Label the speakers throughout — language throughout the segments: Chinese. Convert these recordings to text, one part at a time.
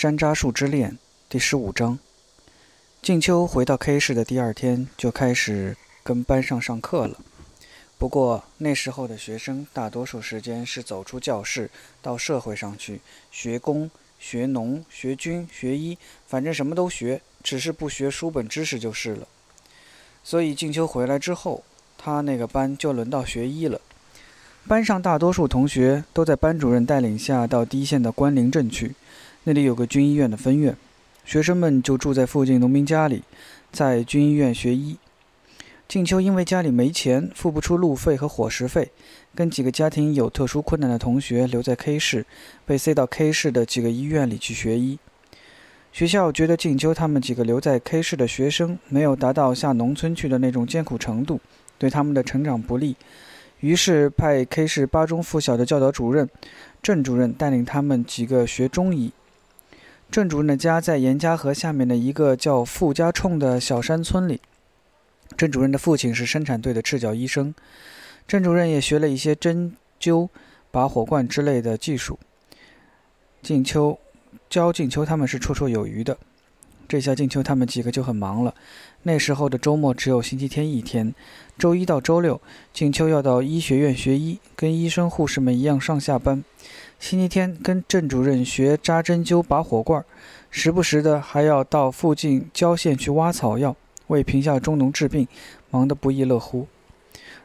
Speaker 1: 山楂树之恋第十五章。静秋回到 K 市的第二天就开始跟班上上课了。不过那时候的学生大多数时间是走出教室到社会上去学工、学农、学军、学医，反正什么都学，只是不学书本知识就是了。所以静秋回来之后，他那个班就轮到学医了。班上大多数同学都在班主任带领下到低线的关林镇去，那里有个军医院的分院，学生们就住在附近农民家里，在军医院学医。静秋因为家里没钱，付不出路费和伙食费，跟几个家庭有特殊困难的同学留在 K 市，被塞到 K 市的几个医院里去学医。学校觉得静秋他们几个留在 K 市的学生没有达到下农村去的那种艰苦程度，对他们的成长不利。于是派 K 市八中附小的教导主任郑主任带领他们几个学中医。郑主任的家在严家河下面的一个叫傅家冲的小山村里。郑主任的父亲是生产队的赤脚医生，郑主任也学了一些针灸、拔火罐之类的技术。静秋教静秋他们是绰绰有余的。这下静秋他们几个就很忙了。那时候的周末只有星期天一天，周一到周六，静秋要到医学院学医，跟医生护士们一样上下班。星期天跟郑主任学扎针灸、拔火罐，时不时的还要到附近郊县去挖草药，为贫下中农治病，忙得不亦乐乎。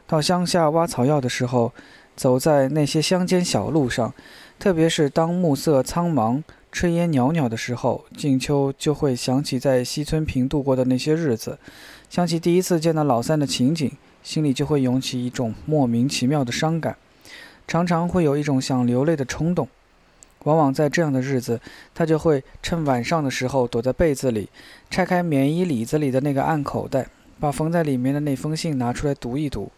Speaker 1: 到乡下挖草药的时候，走在那些乡间小路上，特别是当暮色苍茫。炊烟袅袅的时候，静秋就会想起在西村坪度过的那些日子，想起第一次见到老三的情景，心里就会涌起一种莫名其妙的伤感，常常会有一种想流泪的冲动。往往在这样的日子，他就会趁晚上的时候躲在被子里，拆开棉衣里子里的那个暗口袋，把缝在里面的那封信拿出来读一读。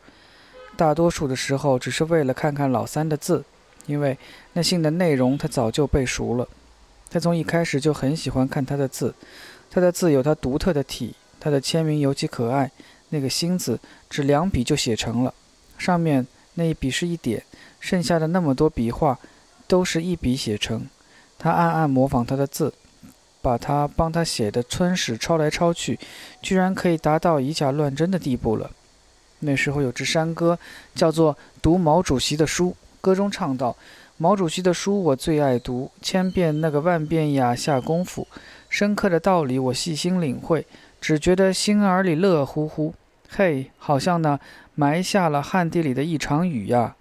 Speaker 1: 大多数的时候，只是为了看看老三的字，因为那信的内容他早就背熟了。他从一开始就很喜欢看他的字，他的字有他独特的体，他的签名尤其可爱。那个“心”字只两笔就写成了，上面那一笔是一点，剩下的那么多笔画都是一笔写成。他暗暗模仿他的字，把他帮他写的村史抄来抄去，居然可以达到以假乱真的地步了。那时候有支山歌，叫做《读毛主席的书》，歌中唱道。毛主席的书我最爱读，千遍那个万遍呀下功夫，深刻的道理我细心领会，只觉得心儿里乐乎乎。嘿，好像呢埋下了旱地里的一场雨呀，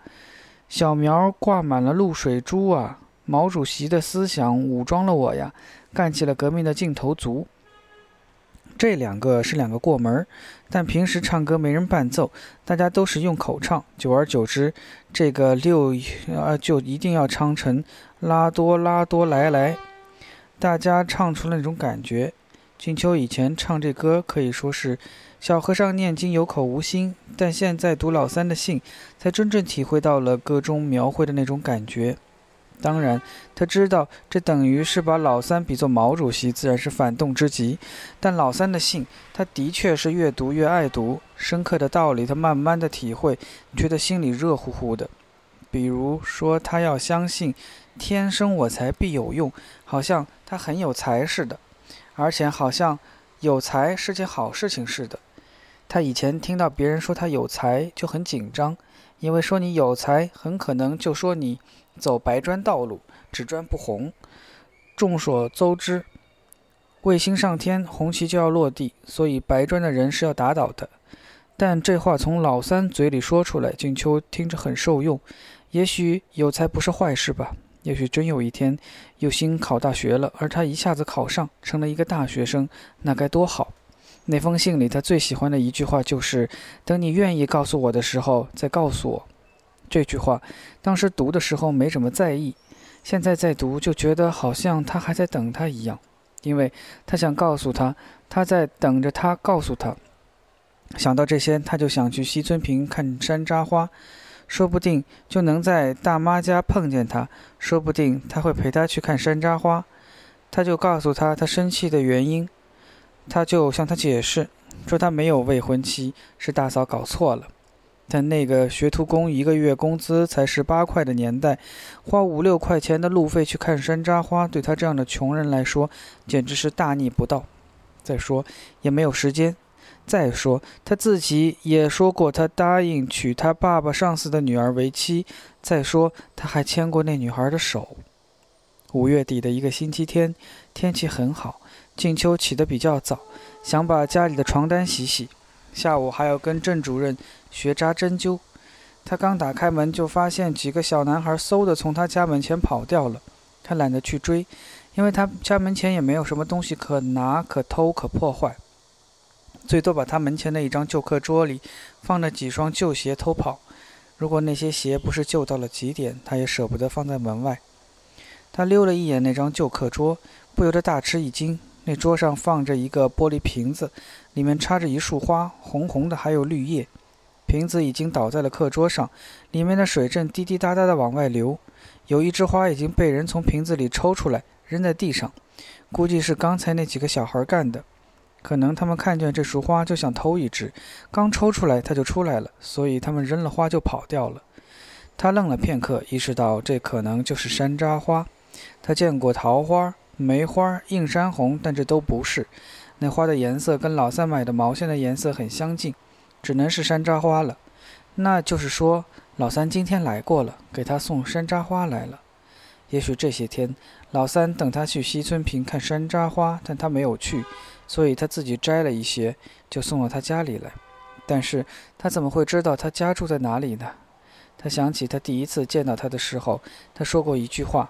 Speaker 1: 小苗挂满了露水珠啊。毛主席的思想武装了我呀，干起了革命的劲头足。这两个是两个过门，但平时唱歌没人伴奏，大家都是用口唱。久而久之，这个六啊就一定要唱成拉多拉多来来，大家唱出了那种感觉。金秋以前唱这歌可以说是小和尚念经有口无心，但现在读老三的信，才真正体会到了歌中描绘的那种感觉。当然，他知道这等于是把老三比作毛主席，自然是反动之极。但老三的信，他的确是越读越爱读，深刻的道理他慢慢的体会，觉得心里热乎乎的。比如说，他要相信“天生我材必有用”，好像他很有才似的，而且好像有才是件好事情似的。他以前听到别人说他有才就很紧张，因为说你有才，很可能就说你。走白砖道路，只砖不红。众所周知，卫星上天，红旗就要落地，所以白砖的人是要打倒的。但这话从老三嘴里说出来，静秋听着很受用。也许有才不是坏事吧？也许真有一天有心考大学了，而他一下子考上，成了一个大学生，那该多好！那封信里，他最喜欢的一句话就是：“等你愿意告诉我的时候，再告诉我。”这句话，当时读的时候没怎么在意，现在在读就觉得好像他还在等他一样，因为他想告诉他，他在等着他告诉他。想到这些，他就想去西村坪看山楂花，说不定就能在大妈家碰见他，说不定他会陪他去看山楂花。他就告诉他他生气的原因，他就向他解释，说他没有未婚妻，是大嫂搞错了。在那个学徒工一个月工资才十八块的年代，花五六块钱的路费去看山楂花，对他这样的穷人来说，简直是大逆不道。再说，也没有时间。再说，他自己也说过，他答应娶他爸爸上司的女儿为妻。再说，他还牵过那女孩的手。五月底的一个星期天，天气很好。静秋起得比较早，想把家里的床单洗洗。下午还要跟郑主任学扎针灸。他刚打开门，就发现几个小男孩嗖的从他家门前跑掉了。他懒得去追，因为他家门前也没有什么东西可拿、可偷、可破坏，最多把他门前的一张旧课桌里放着几双旧鞋偷跑。如果那些鞋不是旧到了极点，他也舍不得放在门外。他溜了一眼那张旧课桌，不由得大吃一惊。那桌上放着一个玻璃瓶子，里面插着一束花，红红的，还有绿叶。瓶子已经倒在了课桌上，里面的水正滴滴答答地往外流。有一枝花已经被人从瓶子里抽出来，扔在地上，估计是刚才那几个小孩干的。可能他们看见这束花就想偷一支，刚抽出来它就出来了，所以他们扔了花就跑掉了。他愣了片刻，意识到这可能就是山楂花。他见过桃花。梅花、映山红，但这都不是。那花的颜色跟老三买的毛线的颜色很相近，只能是山楂花了。那就是说，老三今天来过了，给他送山楂花来了。也许这些天，老三等他去西村坪看山楂花，但他没有去，所以他自己摘了一些，就送到他家里来。但是他怎么会知道他家住在哪里呢？他想起他第一次见到他的时候，他说过一句话，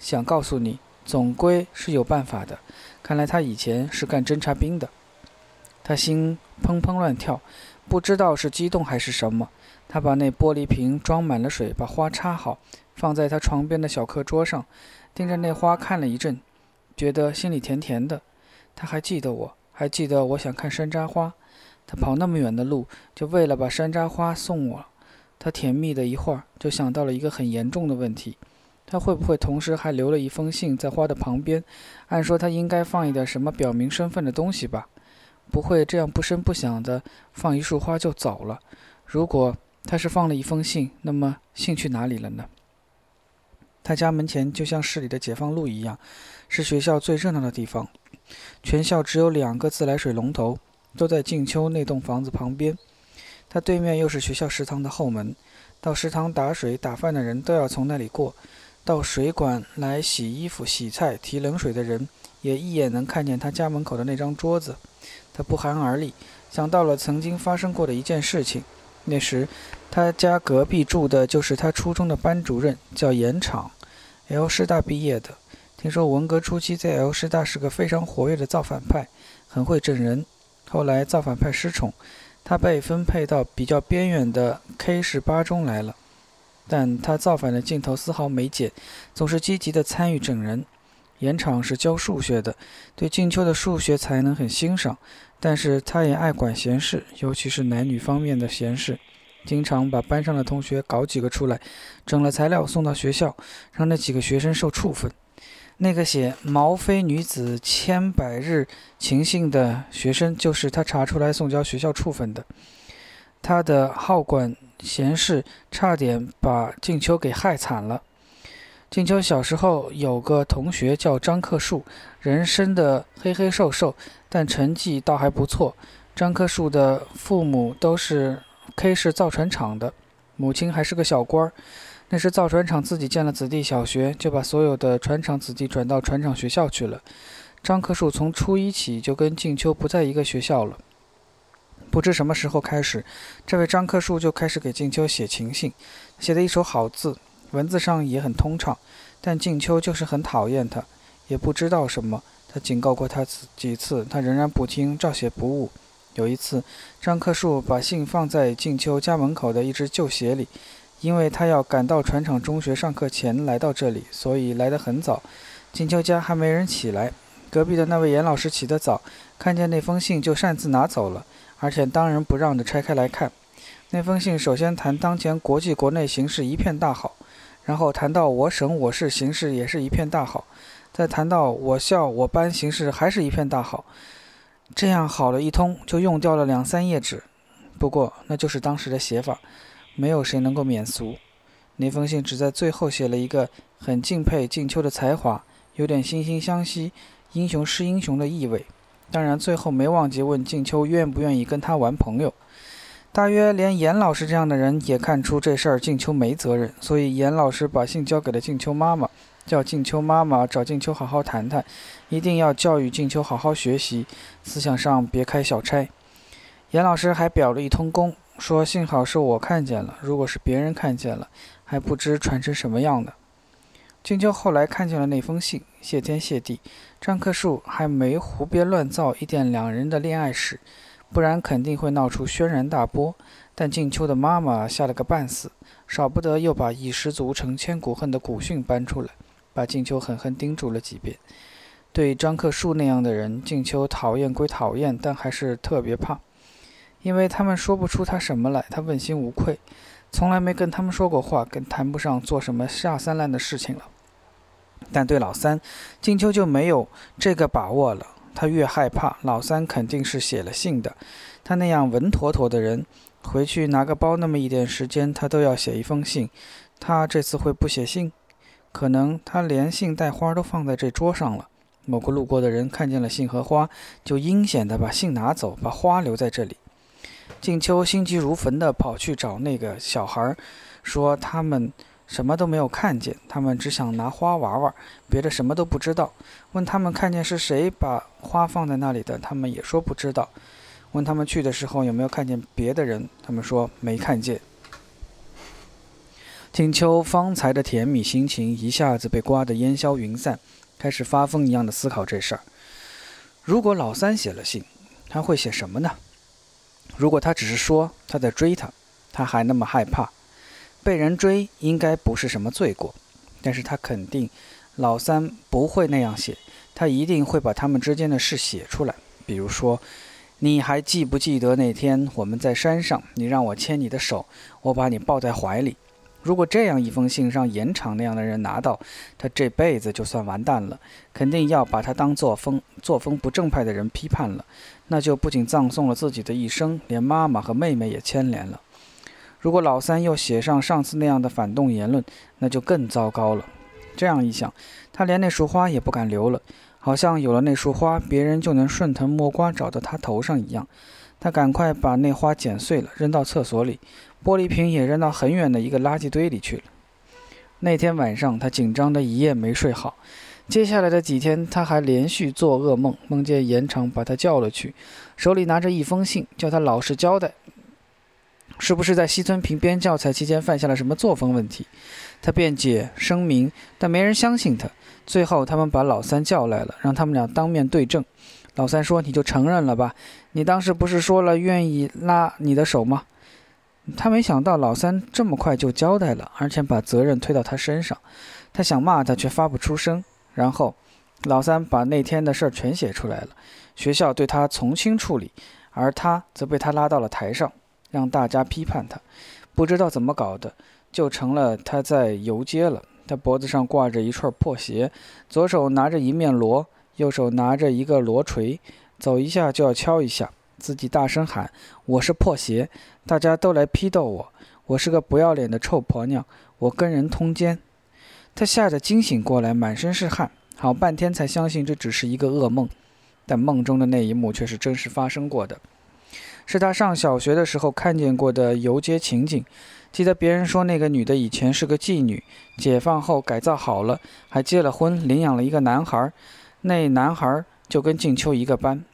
Speaker 1: 想告诉你。总归是有办法的。看来他以前是干侦察兵的。他心砰砰乱跳，不知道是激动还是什么。他把那玻璃瓶装满了水，把花插好，放在他床边的小课桌上，盯着那花看了一阵，觉得心里甜甜的。他还记得我，还记得我想看山楂花。他跑那么远的路，就为了把山楂花送我。他甜蜜的一会儿，就想到了一个很严重的问题。他会不会同时还留了一封信在花的旁边？按说他应该放一点什么表明身份的东西吧？不会这样不声不响的放一束花就走了。如果他是放了一封信，那么信去哪里了呢？他家门前就像市里的解放路一样，是学校最热闹的地方。全校只有两个自来水龙头，都在静秋那栋房子旁边。他对面又是学校食堂的后门，到食堂打水打饭的人都要从那里过。到水管来洗衣服、洗菜、提冷水的人，也一眼能看见他家门口的那张桌子。他不寒而栗，想到了曾经发生过的一件事情。那时，他家隔壁住的就是他初中的班主任，叫严场，L 师大毕业的。听说文革初期在 L 师大是个非常活跃的造反派，很会整人。后来造反派失宠，他被分配到比较边远的 K 市八中来了。但他造反的劲头丝毫没减，总是积极地参与整人。严场是教数学的，对静秋的数学才能很欣赏，但是他也爱管闲事，尤其是男女方面的闲事，经常把班上的同学搞几个出来，整了材料送到学校，让那几个学生受处分。那个写“毛飞女子千百日情信”的学生，就是他查出来送交学校处分的。他的好管。闲事差点把静秋给害惨了。静秋小时候有个同学叫张克树，人生的黑黑瘦瘦，但成绩倒还不错。张克树的父母都是 K 市造船厂的，母亲还是个小官儿。那时造船厂自己建了子弟小学，就把所有的船厂子弟转到船厂学校去了。张克树从初一起就跟静秋不在一个学校了。不知什么时候开始，这位张克树就开始给静秋写情信，写的一手好字，文字上也很通畅。但静秋就是很讨厌他，也不知道什么。他警告过他几次，他仍然不听，照写不误。有一次，张克树把信放在静秋家门口的一只旧鞋里，因为他要赶到船厂中学上课前来到这里，所以来得很早。静秋家还没人起来，隔壁的那位严老师起得早，看见那封信就擅自拿走了。而且当仁不让地拆开来看，那封信首先谈当前国际国内形势一片大好，然后谈到我省我市形势也是一片大好，再谈到我校我班形势还是一片大好，这样好了一通就用掉了两三页纸。不过那就是当时的写法，没有谁能够免俗。那封信只在最后写了一个很敬佩静秋的才华，有点惺惺相惜、英雄是英雄的意味。当然，最后没忘记问静秋愿不愿意跟他玩朋友。大约连严老师这样的人也看出这事儿静秋没责任，所以严老师把信交给了静秋妈妈，叫静秋妈妈找静秋好好谈谈，一定要教育静秋好好学习，思想上别开小差。严老师还表了一通功，说幸好是我看见了，如果是别人看见了，还不知传成什么样的。静秋后来看见了那封信，谢天谢地，张克树还没胡编乱造一点两人的恋爱史。不然肯定会闹出轩然大波。但静秋的妈妈吓了个半死，少不得又把一失足成千古恨的古训搬出来，把静秋狠狠叮嘱了几遍。对张克树那样的人，静秋讨厌归讨厌，但还是特别怕，因为他们说不出他什么来，他问心无愧，从来没跟他们说过话，更谈不上做什么下三滥的事情了。但对老三，静秋就没有这个把握了。他越害怕，老三肯定是写了信的。他那样稳妥妥的人，回去拿个包那么一点时间，他都要写一封信。他这次会不写信？可能他连信带花都放在这桌上了。某个路过的人看见了信和花，就阴险地把信拿走，把花留在这里。静秋心急如焚地跑去找那个小孩，说他们。什么都没有看见，他们只想拿花玩玩，别的什么都不知道。问他们看见是谁把花放在那里的，他们也说不知道。问他们去的时候有没有看见别的人，他们说没看见。静秋方才的甜蜜心情一下子被刮得烟消云散，开始发疯一样的思考这事儿。如果老三写了信，他会写什么呢？如果他只是说他在追他，他还那么害怕。被人追应该不是什么罪过，但是他肯定老三不会那样写，他一定会把他们之间的事写出来。比如说，你还记不记得那天我们在山上，你让我牵你的手，我把你抱在怀里。如果这样一封信让盐场那样的人拿到，他这辈子就算完蛋了，肯定要把他当作风作风不正派的人批判了，那就不仅葬送了自己的一生，连妈妈和妹妹也牵连了。如果老三又写上上次那样的反动言论，那就更糟糕了。这样一想，他连那束花也不敢留了，好像有了那束花，别人就能顺藤摸瓜找到他头上一样。他赶快把那花剪碎了，扔到厕所里，玻璃瓶也扔到很远的一个垃圾堆里去了。那天晚上，他紧张的一夜没睡好。接下来的几天，他还连续做噩梦，梦见严长把他叫了去，手里拿着一封信，叫他老实交代。是不是在西村平编教材期间犯下了什么作风问题？他辩解声明，但没人相信他。最后，他们把老三叫来了，让他们俩当面对证。老三说：“你就承认了吧，你当时不是说了愿意拉你的手吗？”他没想到老三这么快就交代了，而且把责任推到他身上。他想骂他，却发不出声。然后，老三把那天的事儿全写出来了。学校对他从轻处理，而他则被他拉到了台上。让大家批判他，不知道怎么搞的，就成了他在游街了。他脖子上挂着一串破鞋，左手拿着一面锣，右手拿着一个锣锤，走一下就要敲一下，自己大声喊：“我是破鞋！”大家都来批斗我，我是个不要脸的臭婆娘，我跟人通奸。他吓得惊醒过来，满身是汗，好半天才相信这只是一个噩梦，但梦中的那一幕却是真实发生过的。是他上小学的时候看见过的游街情景，记得别人说那个女的以前是个妓女，解放后改造好了，还结了婚，领养了一个男孩，那男孩就跟静秋一个班。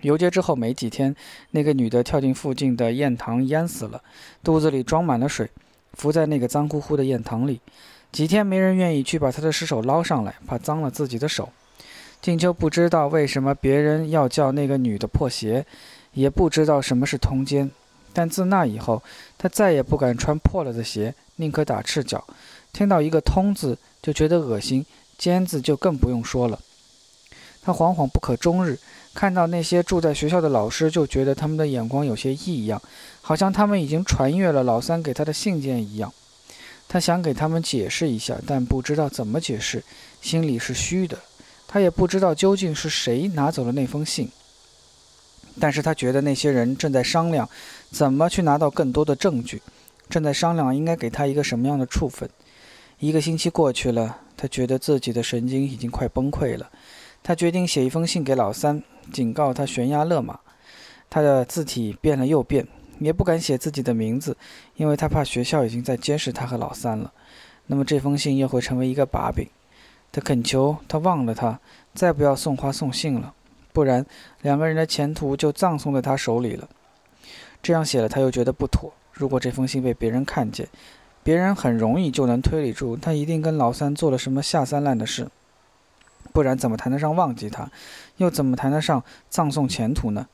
Speaker 1: 游街之后没几天，那个女的跳进附近的堰塘淹死了，肚子里装满了水，浮在那个脏乎乎的堰塘里，几天没人愿意去把她的尸首捞上来，怕脏了自己的手。静秋不知道为什么别人要叫那个女的破鞋。也不知道什么是通奸，但自那以后，他再也不敢穿破了的鞋，宁可打赤脚。听到一个“通”字就觉得恶心，“奸”字就更不用说了。他惶惶不可终日，看到那些住在学校的老师，就觉得他们的眼光有些异样，好像他们已经传阅了老三给他的信件一样。他想给他们解释一下，但不知道怎么解释，心里是虚的。他也不知道究竟是谁拿走了那封信。但是他觉得那些人正在商量怎么去拿到更多的证据，正在商量应该给他一个什么样的处分。一个星期过去了，他觉得自己的神经已经快崩溃了。他决定写一封信给老三，警告他悬崖勒马。他的字体变了又变，也不敢写自己的名字，因为他怕学校已经在监视他和老三了。那么这封信又会成为一个把柄。他恳求他忘了他，再不要送花送信了，不然两个人的前途就葬送在他手里了。这样写了，他又觉得不妥。如果这封信被别人看见，别人很容易就能推理出他一定跟老三做了什么下三滥的事。不然怎么谈得上忘记他？又怎么谈得上葬送前途呢？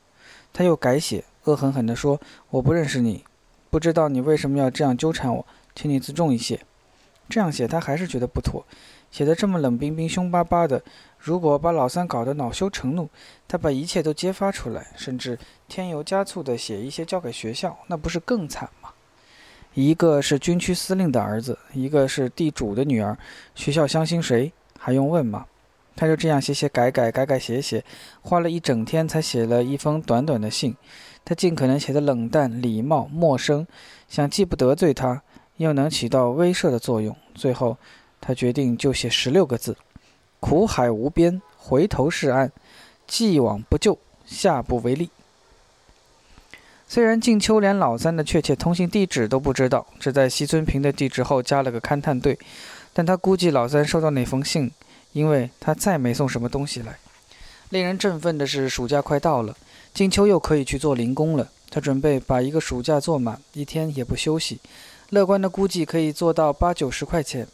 Speaker 1: 他又改写，恶狠狠地说：“我不认识你，不知道你为什么要这样纠缠我，请你自重一些。”这样写他还是觉得不妥，写得这么冷冰冰、凶巴巴的。如果把老三搞得恼羞成怒，他把一切都揭发出来，甚至添油加醋地写一些交给学校，那不是更惨吗？一个是军区司令的儿子，一个是地主的女儿，学校相信谁？还用问吗？他就这样写写改改改改写写，花了一整天才写了一封短短的信。他尽可能写的冷淡、礼貌、陌生，想既不得罪他，又能起到威慑的作用。最后，他决定就写十六个字：苦海无边，回头是岸；既往不咎，下不为例。虽然静秋连老三的确切通信地址都不知道，只在西村平的地址后加了个勘探队，但他估计老三收到那封信。因为他再没送什么东西来。令人振奋的是，暑假快到了，静秋又可以去做零工了。他准备把一个暑假做满，一天也不休息。乐观的估计可以做到八九十块钱。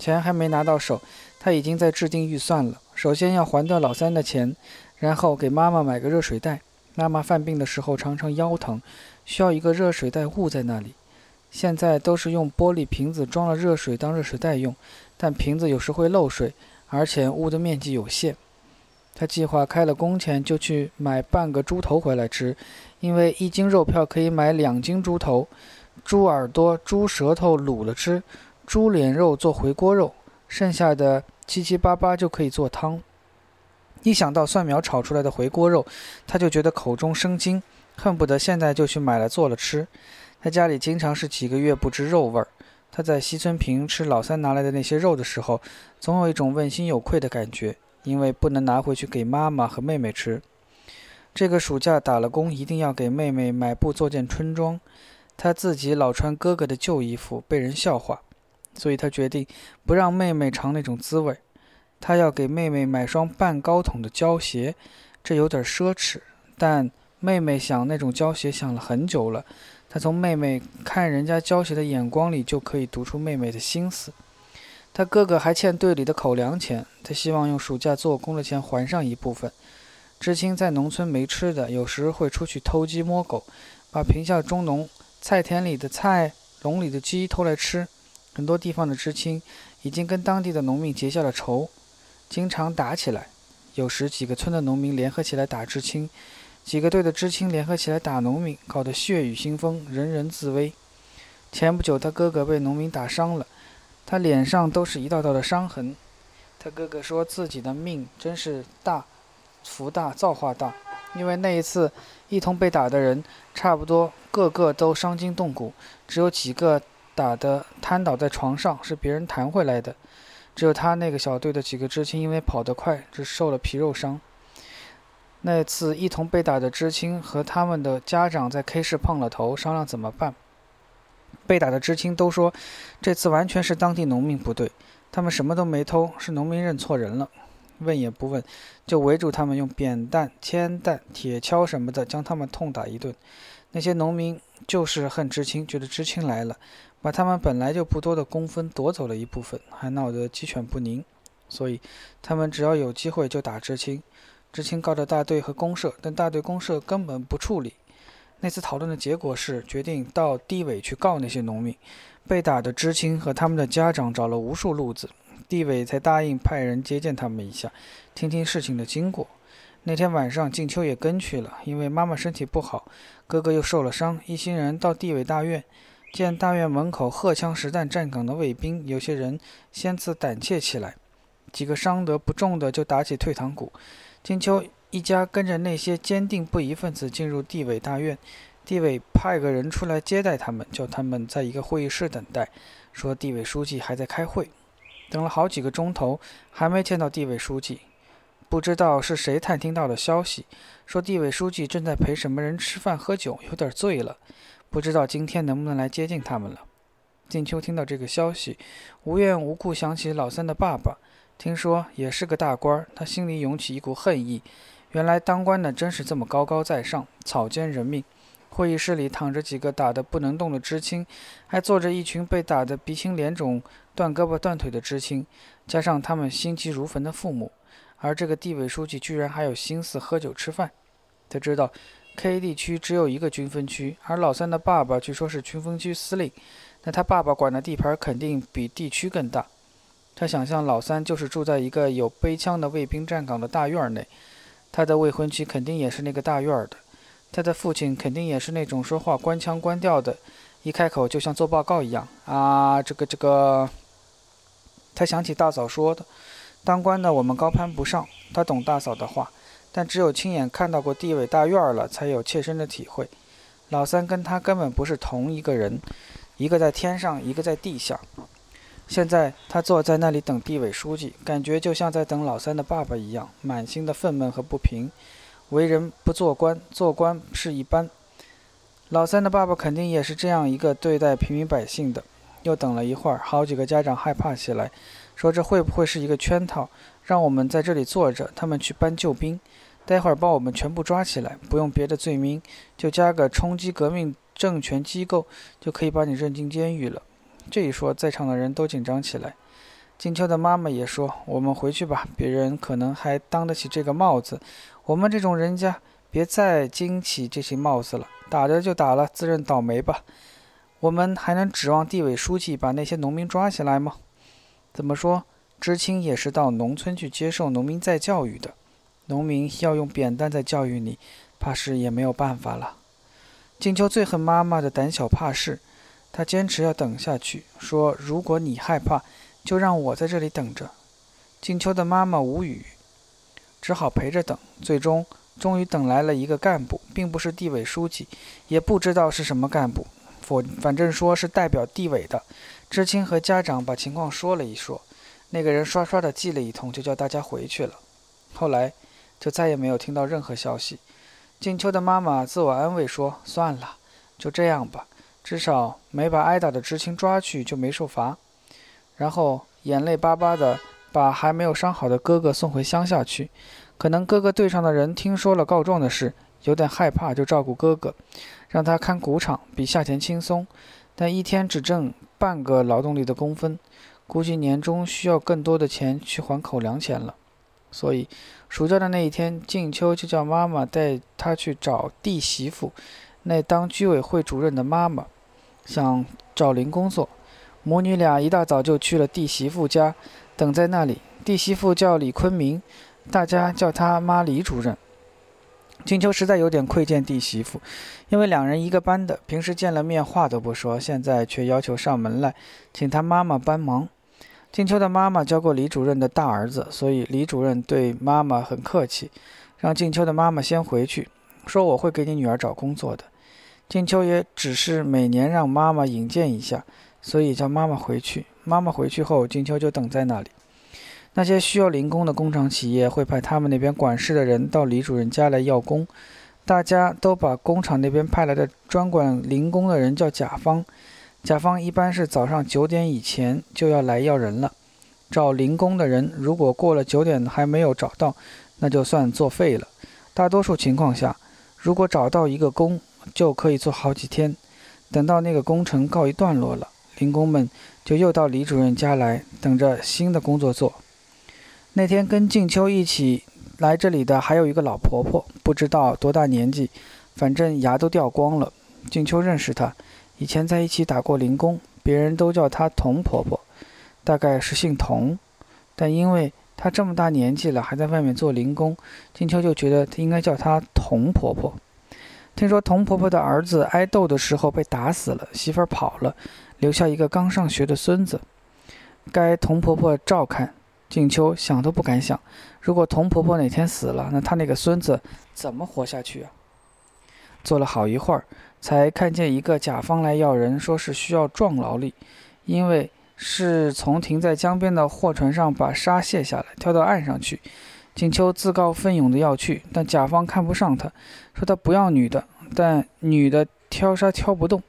Speaker 1: 钱还没拿到手，他已经在制定预算了。首先要还掉老三的钱，然后给妈妈买个热水袋。妈妈犯病的时候常常腰疼，需要一个热水袋捂在那里。现在都是用玻璃瓶子装了热水当热水袋用，但瓶子有时会漏水。而且屋的面积有限，他计划开了工钱就去买半个猪头回来吃，因为一斤肉票可以买两斤猪头、猪耳朵、猪舌头卤了吃，猪脸肉做回锅肉，剩下的七七八八就可以做汤。一想到蒜苗炒出来的回锅肉，他就觉得口中生津，恨不得现在就去买来做了吃。他家里经常是几个月不知肉味儿。他在西村平吃老三拿来的那些肉的时候，总有一种问心有愧的感觉，因为不能拿回去给妈妈和妹妹吃。这个暑假打了工，一定要给妹妹买布做件春装。他自己老穿哥哥的旧衣服，被人笑话，所以他决定不让妹妹尝那种滋味。他要给妹妹买双半高筒的胶鞋，这有点奢侈，但妹妹想那种胶鞋想了很久了。他从妹妹看人家胶鞋的眼光里就可以读出妹妹的心思。他哥哥还欠队里的口粮钱，他希望用暑假做工的钱还上一部分。知青在农村没吃的，有时会出去偷鸡摸狗，把贫下中农菜田里的菜、笼里的鸡偷来吃。很多地方的知青已经跟当地的农民结下了仇，经常打起来。有时几个村的农民联合起来打知青。几个队的知青联合起来打农民，搞得血雨腥风，人人自危。前不久，他哥哥被农民打伤了，他脸上都是一道道的伤痕。他哥哥说自己的命真是大，福大，造化大，因为那一次一同被打的人，差不多个个都伤筋动骨，只有几个打得瘫倒在床上，是别人弹回来的。只有他那个小队的几个知青，因为跑得快，只受了皮肉伤。那次一同被打的知青和他们的家长在 K 市碰了头，商量怎么办。被打的知青都说，这次完全是当地农民不对，他们什么都没偷，是农民认错人了。问也不问，就围住他们，用扁担、铅弹、铁锹什么的将他们痛打一顿。那些农民就是恨知青，觉得知青来了，把他们本来就不多的工分夺走了一部分，还闹得鸡犬不宁，所以他们只要有机会就打知青。知青告到大队和公社，但大队公社根本不处理。那次讨论的结果是，决定到地委去告那些农民。被打的知青和他们的家长找了无数路子，地委才答应派人接见他们一下，听听事情的经过。那天晚上，静秋也跟去了，因为妈妈身体不好，哥哥又受了伤。一行人到地委大院，见大院门口荷枪实弹站岗的卫兵，有些人先自胆怯起来，几个伤得不重的就打起退堂鼓。金秋一家跟着那些坚定不移分子进入地委大院，地委派个人出来接待他们，叫他们在一个会议室等待，说地委书记还在开会。等了好几个钟头，还没见到地委书记。不知道是谁探听到了消息，说地委书记正在陪什么人吃饭喝酒，有点醉了，不知道今天能不能来接近他们了。静秋听到这个消息，无缘无故想起老三的爸爸，听说也是个大官，他心里涌起一股恨意。原来当官的真是这么高高在上，草菅人命。会议室里躺着几个打得不能动的知青，还坐着一群被打得鼻青脸肿、断胳膊断腿的知青，加上他们心急如焚的父母。而这个地委书记居然还有心思喝酒吃饭。他知道，K 地区只有一个军分区，而老三的爸爸据说是军分区司令。那他爸爸管的地盘肯定比地区更大。他想象老三就是住在一个有背枪的卫兵站岗的大院内，他的未婚妻肯定也是那个大院的，他的父亲肯定也是那种说话关腔关调的，一开口就像做报告一样啊，这个这个。他想起大嫂说的，当官的我们高攀不上。他懂大嫂的话，但只有亲眼看到过地委大院了，才有切身的体会。老三跟他根本不是同一个人。一个在天上，一个在地下。现在他坐在那里等地委书记，感觉就像在等老三的爸爸一样，满心的愤懑和不平。为人不做官，做官是一般。老三的爸爸肯定也是这样一个对待平民百姓的。又等了一会儿，好几个家长害怕起来，说这会不会是一个圈套，让我们在这里坐着，他们去搬救兵，待会儿把我们全部抓起来，不用别的罪名，就加个冲击革命。政权机构就可以把你扔进监狱了。这一说，在场的人都紧张起来。金秋的妈妈也说：“我们回去吧，别人可能还当得起这个帽子，我们这种人家别再惊起这些帽子了。打着就打了，自认倒霉吧。我们还能指望地委书记把那些农民抓起来吗？怎么说，知青也是到农村去接受农民再教育的。农民要用扁担在教育你，怕是也没有办法了。”静秋最恨妈妈的胆小怕事，她坚持要等下去，说：“如果你害怕，就让我在这里等着。”静秋的妈妈无语，只好陪着等。最终，终于等来了一个干部，并不是地委书记，也不知道是什么干部，反反正说是代表地委的。知青和家长把情况说了一说，那个人刷刷的记了一通，就叫大家回去了。后来，就再也没有听到任何消息。静秋的妈妈自我安慰说：“算了，就这样吧，至少没把挨打的知青抓去，就没受罚。”然后眼泪巴巴的把还没有伤好的哥哥送回乡下去。可能哥哥队上的人听说了告状的事，有点害怕，就照顾哥哥，让他看谷场，比夏天轻松，但一天只挣半个劳动力的工分，估计年终需要更多的钱去还口粮钱了。所以，暑假的那一天，静秋就叫妈妈带她去找弟媳妇，那当居委会主任的妈妈，想找零工作。母女俩一大早就去了弟媳妇家，等在那里。弟媳妇叫李坤明，大家叫她妈李主任。静秋实在有点愧见弟媳妇，因为两人一个班的，平时见了面话都不说，现在却要求上门来，请他妈妈帮忙。静秋的妈妈教过李主任的大儿子，所以李主任对妈妈很客气，让静秋的妈妈先回去，说我会给你女儿找工作的。静秋也只是每年让妈妈引荐一下，所以叫妈妈回去。妈妈回去后，静秋就等在那里。那些需要零工的工厂企业会派他们那边管事的人到李主任家来要工，大家都把工厂那边派来的专管零工的人叫甲方。甲方一般是早上九点以前就要来要人了。找零工的人，如果过了九点还没有找到，那就算作废了。大多数情况下，如果找到一个工，就可以做好几天。等到那个工程告一段落了，零工们就又到李主任家来，等着新的工作做。那天跟静秋一起来这里的还有一个老婆婆，不知道多大年纪，反正牙都掉光了。静秋认识她。以前在一起打过零工，别人都叫她童婆婆，大概是姓童。但因为她这么大年纪了，还在外面做零工，金秋就觉得她应该叫她童婆婆。听说童婆婆的儿子挨斗的时候被打死了，媳妇儿跑了，留下一个刚上学的孙子，该童婆婆照看。静秋想都不敢想，如果童婆婆哪天死了，那她那个孙子怎么活下去啊？坐了好一会儿，才看见一个甲方来要人，说是需要壮劳力，因为是从停在江边的货船上把沙卸下来，挑到岸上去。静秋自告奋勇的要去，但甲方看不上他，说他不要女的，但女的挑沙挑不动。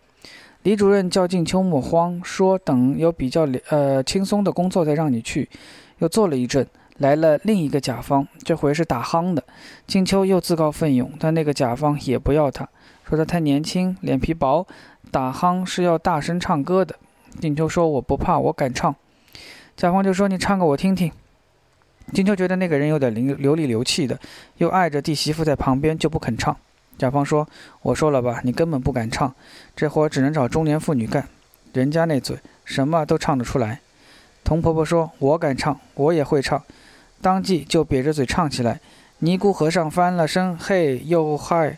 Speaker 1: 李主任叫静秋莫慌，说等有比较呃轻松的工作再让你去。又坐了一阵，来了另一个甲方，这回是打夯的。静秋又自告奋勇，但那个甲方也不要他，说他太年轻，脸皮薄，打夯是要大声唱歌的。静秋说我不怕，我敢唱。甲方就说你唱个我听听。金秋觉得那个人有点流流里流气的，又碍着弟媳妇在旁边，就不肯唱。甲方说：“我说了吧，你根本不敢唱，这活只能找中年妇女干。人家那嘴什么都唱得出来。”童婆婆说：“我敢唱，我也会唱。”当即就瘪着嘴唱起来：“尼姑和尚翻了身，嘿哟嗨，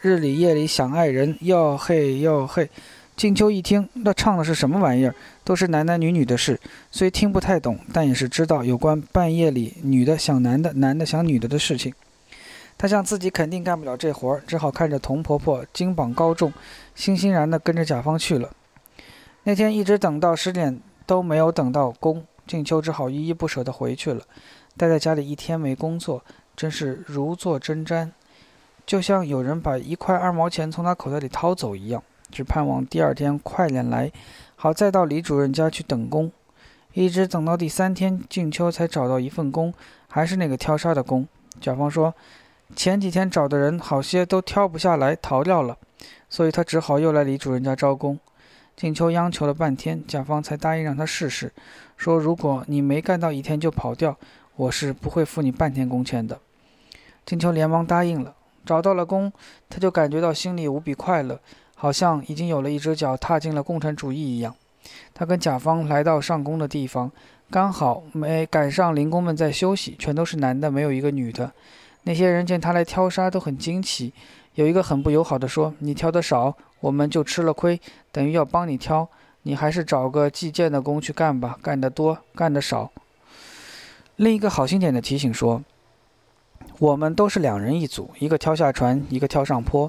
Speaker 1: 日里夜里想爱人，哟嘿哟嘿。”静秋一听，那唱的是什么玩意儿？都是男男女女的事，虽听不太懂，但也是知道有关半夜里女的想男的、男的想女的的事情。他想自己肯定干不了这活儿，只好看着童婆婆金榜高中，欣欣然地跟着甲方去了。那天一直等到十点都没有等到工，静秋只好依依不舍地回去了。待在家里一天没工作，真是如坐针毡，就像有人把一块二毛钱从他口袋里掏走一样。只盼望第二天快点来，好再到李主任家去等工。一直等到第三天，静秋才找到一份工，还是那个挑沙的工。甲方说，前几天找的人好些都挑不下来，逃掉了，所以他只好又来李主任家招工。静秋央求了半天，甲方才答应让他试试，说如果你没干到一天就跑掉，我是不会付你半天工钱的。静秋连忙答应了。找到了工，他就感觉到心里无比快乐。好像已经有了一只脚踏进了共产主义一样。他跟甲方来到上工的地方，刚好没赶上零工们在休息，全都是男的，没有一个女的。那些人见他来挑沙都很惊奇，有一个很不友好的说：“你挑的少，我们就吃了亏，等于要帮你挑。你还是找个计件的工去干吧，干得多，干得少。”另一个好心点的提醒说：“我们都是两人一组，一个挑下船，一个挑上坡。”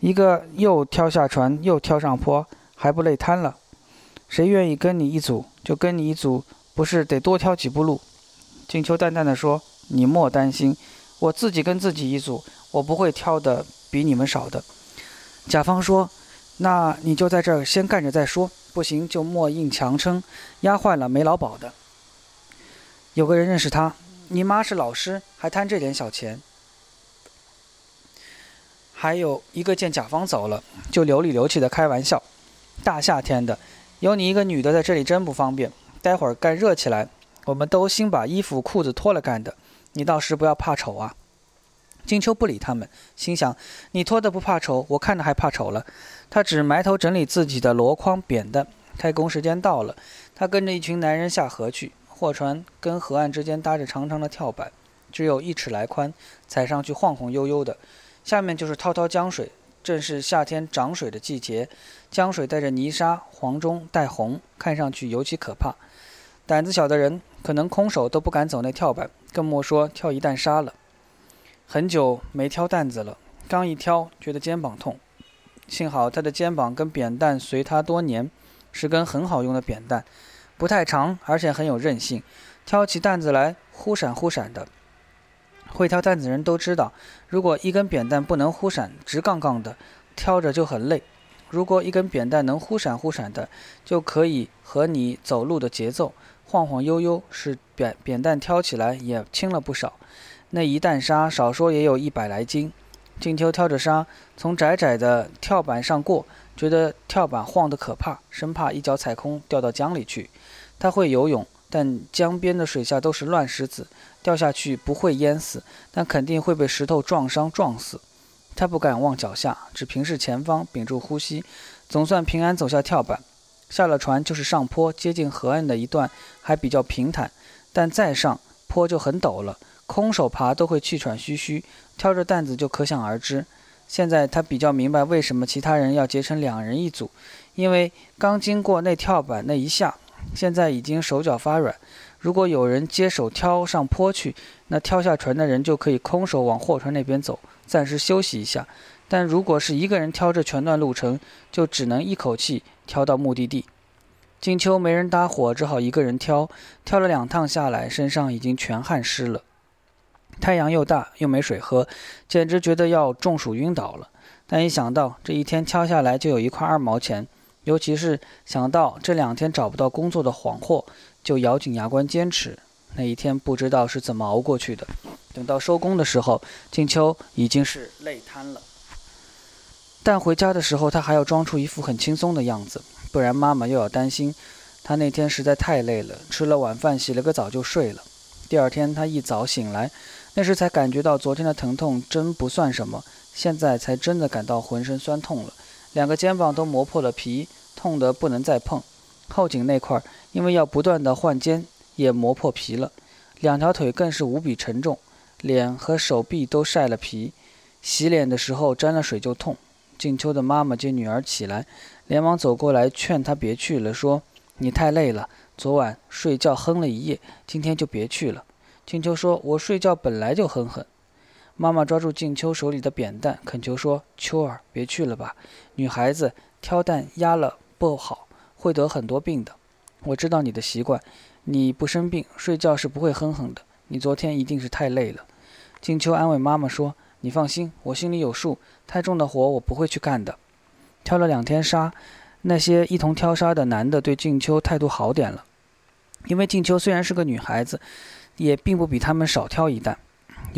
Speaker 1: 一个又跳下船，又跳上坡，还不累瘫了？谁愿意跟你一组，就跟你一组，不是得多挑几步路？静秋淡淡的说：“你莫担心，我自己跟自己一组，我不会挑的比你们少的。”甲方说：“那你就在这儿先干着再说，不行就莫硬强撑，压坏了没劳保的。”有个人认识他，你妈是老师，还贪这点小钱。还有一个见甲方走了，就流里流气的开玩笑：“大夏天的，有你一个女的在这里真不方便。待会儿干热起来，我们都先把衣服裤子脱了干的。你到时不要怕丑啊。”金秋不理他们，心想：“你脱的不怕丑，我看着还怕丑了。”他只埋头整理自己的箩筐扁担。开工时间到了，他跟着一群男人下河去。货船跟河岸之间搭着长长的跳板，只有一尺来宽，踩上去晃晃悠悠的。下面就是滔滔江水，正是夏天涨水的季节。江水带着泥沙，黄中带红，看上去尤其可怕。胆子小的人可能空手都不敢走那跳板，更莫说跳一担沙了。很久没挑担子了，刚一挑，觉得肩膀痛。幸好他的肩膀跟扁担随他多年，是根很好用的扁担，不太长，而且很有韧性，挑起担子来忽闪忽闪的。会挑担子人都知道，如果一根扁担不能忽闪直杠杠的，挑着就很累；如果一根扁担能忽闪忽闪的，就可以和你走路的节奏晃晃悠悠，使扁扁担挑起来也轻了不少。那一担沙少说也有一百来斤。静秋挑着沙从窄窄的跳板上过，觉得跳板晃得可怕，生怕一脚踩空掉到江里去。他会游泳。但江边的水下都是乱石子，掉下去不会淹死，但肯定会被石头撞伤撞死。他不敢望脚下，只平视前方，屏住呼吸，总算平安走下跳板。下了船就是上坡，接近河岸的一段还比较平坦，但再上坡就很陡了，空手爬都会气喘吁吁，挑着担子就可想而知。现在他比较明白为什么其他人要结成两人一组，因为刚经过那跳板那一下。现在已经手脚发软，如果有人接手挑上坡去，那挑下船的人就可以空手往货船那边走，暂时休息一下。但如果是一个人挑着全段路程，就只能一口气挑到目的地。金秋没人搭伙，只好一个人挑。挑了两趟下来，身上已经全汗湿了。太阳又大，又没水喝，简直觉得要中暑晕倒了。但一想到这一天挑下来就有一块二毛钱，尤其是想到这两天找不到工作的谎货，就咬紧牙关坚持。那一天不知道是怎么熬过去的。等到收工的时候，静秋已经是累瘫了。但回家的时候，他还要装出一副很轻松的样子，不然妈妈又要担心。他那天实在太累了，吃了晚饭，洗了个澡就睡了。第二天他一早醒来，那时才感觉到昨天的疼痛真不算什么。现在才真的感到浑身酸痛了，两个肩膀都磨破了皮，痛得不能再碰。后颈那块因为要不断的换肩，也磨破皮了。两条腿更是无比沉重，脸和手臂都晒了皮，洗脸的时候沾了水就痛。静秋的妈妈见女儿起来，连忙走过来劝她别去了，说：“你太累了，昨晚睡觉哼了一夜，今天就别去了。”静秋说：“我睡觉本来就哼哼。”妈妈抓住静秋手里的扁担，恳求说：“秋儿，别去了吧，女孩子挑担压了不好，会得很多病的。我知道你的习惯，你不生病，睡觉是不会哼哼的。你昨天一定是太累了。”静秋安慰妈妈说：“你放心，我心里有数，太重的活我不会去干的。”挑了两天沙，那些一同挑沙的男的对静秋态度好点了，因为静秋虽然是个女孩子，也并不比他们少挑一担。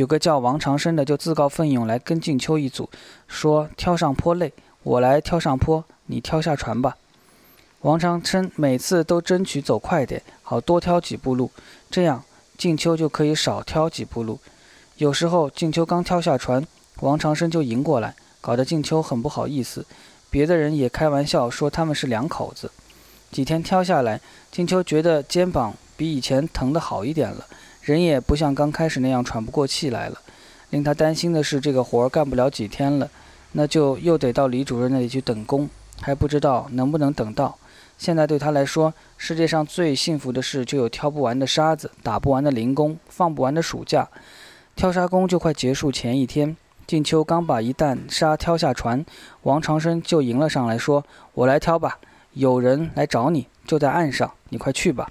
Speaker 1: 有个叫王长生的，就自告奋勇来跟静秋一组，说挑上坡累，我来挑上坡，你挑下船吧。王长生每次都争取走快点，好多挑几步路，这样静秋就可以少挑几步路。有时候静秋刚挑下船，王长生就迎过来，搞得静秋很不好意思。别的人也开玩笑说他们是两口子。几天挑下来，静秋觉得肩膀比以前疼得好一点了。人也不像刚开始那样喘不过气来了。令他担心的是，这个活儿干不了几天了，那就又得到李主任那里去等工，还不知道能不能等到。现在对他来说，世界上最幸福的事就有挑不完的沙子，打不完的零工，放不完的暑假。挑沙工就快结束前一天，静秋刚把一担沙挑下船，王长生就迎了上来，说：“我来挑吧，有人来找你，就在岸上，你快去吧。”